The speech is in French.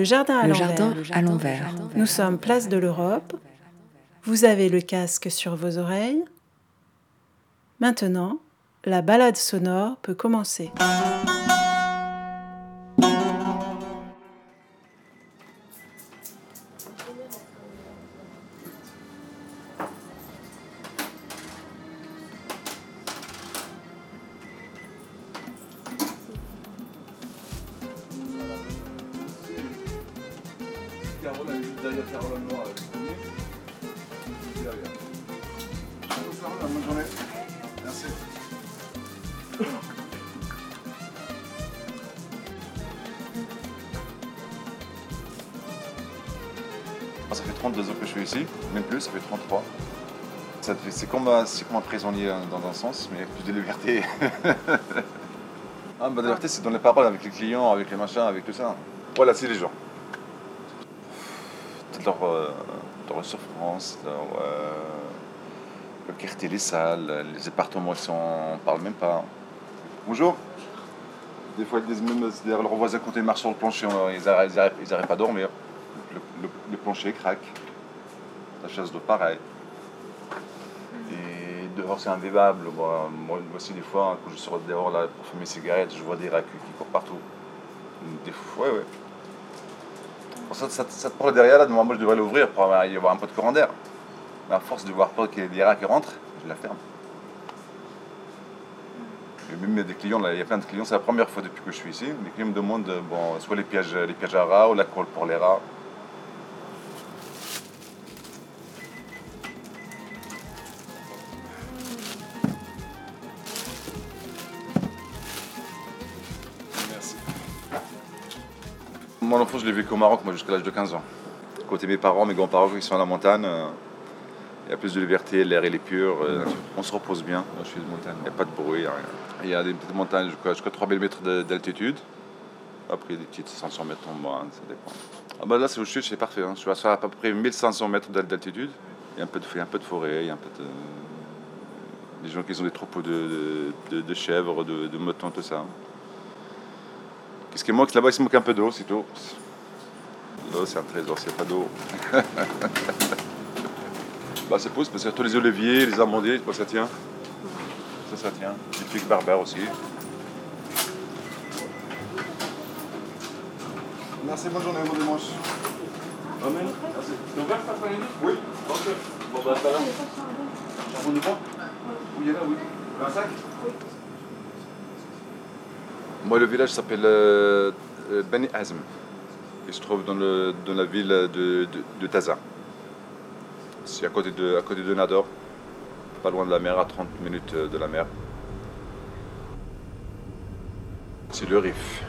Le jardin à l'envers. Nous sommes place de l'Europe. Vous avez le casque sur vos oreilles. Maintenant, la balade sonore peut commencer. Carole, elle est derrière Carole Noir avec le premier. Derrière. Carole, bonne journée. Merci. Ah, Ça fait 32 ans que je suis ici, même plus, ça fait 33. Ça te fait- C'est comme, un- prisonnier hein, dans un sens, mais plus de liberté. ah, bah, la liberté, c'est dans les paroles avec les clients, avec les machins, avec tout ça. Voilà, c'est les gens. Leur, euh, leur souffrance, leur, euh, le les salles, les appartements, ils sont, on parle même pas. Bonjour. Des fois, ils disent même, c'est leurs voisins, quand ils marchent sur le plancher, ils n'arrivent pas à dormir. Le, plancher craque. La chaise d'eau, pareil. Et dehors, c'est invivable. Moi, moi aussi, des fois, quand je sors dehors là, pour fumer mes cigarettes, je vois des racus qui courent partout. Des fois, ouais, ouais. Ça, ça, ça te prend derrière là, moi je devrais l'ouvrir pour y avoir un peu de courant d'air. Mais à force de voir pas qu'il y ait des rats qui rentrent, je la ferme. Même des clients, là, il y a plein de clients, c'est la première fois depuis que je suis ici. Les clients me demandent bon, soit les pièges à rats ou la colle pour les rats. Mon enfance, je l'ai vécu au Maroc, moi, jusqu'à l'âge de 15 ans. Côté mes parents, mes grands-parents, ils sont à la montagne. euh, Il y a plus de liberté, l'air il est pur, euh, on se repose bien. Moi, je suis de montagne. Il n'y a pas de bruit, il y a rien. Il y a des petites montagnes jusqu'à jusqu'à 3000 mètres de- d'altitude. Après, des petites 500 mètres en moins, ça dépend. Ah bah là, c'est où je suis, c'est parfait. hein. Je suis à à peu près 1500 mètres d'al- d'altitude. Il y a un peu de, un peu de forêt, il y a un peu de... Des gens qui ont des troupeaux de, de- de chèvres, de, de moutons, tout ça. Qu'est-ce qui manque? Là-bas Il se manque un peu d'eau, c'est tout. L'eau, c'est un trésor, s'il n'y a pas d'eau. bah, ça pousse parce a tous les oliviers, les amandiers, ça tient. Ça, ça tient. Les figues barbares aussi. Merci, bonne journée, bon dimanche. Amen. C'est ouvert cet après-midi Oui. Ok. Bon, bah, ça va. Charbon de bois? Oui, il y en a, oui. Un sac? Moi, le village s'appelle euh, euh, Beni Azm. Il se trouve dans, le, dans la ville de, de, Taza. C'est à côté de, à côté de Nador. Pas loin de la mer, à 30 minutes de la mer. C'est le Rif.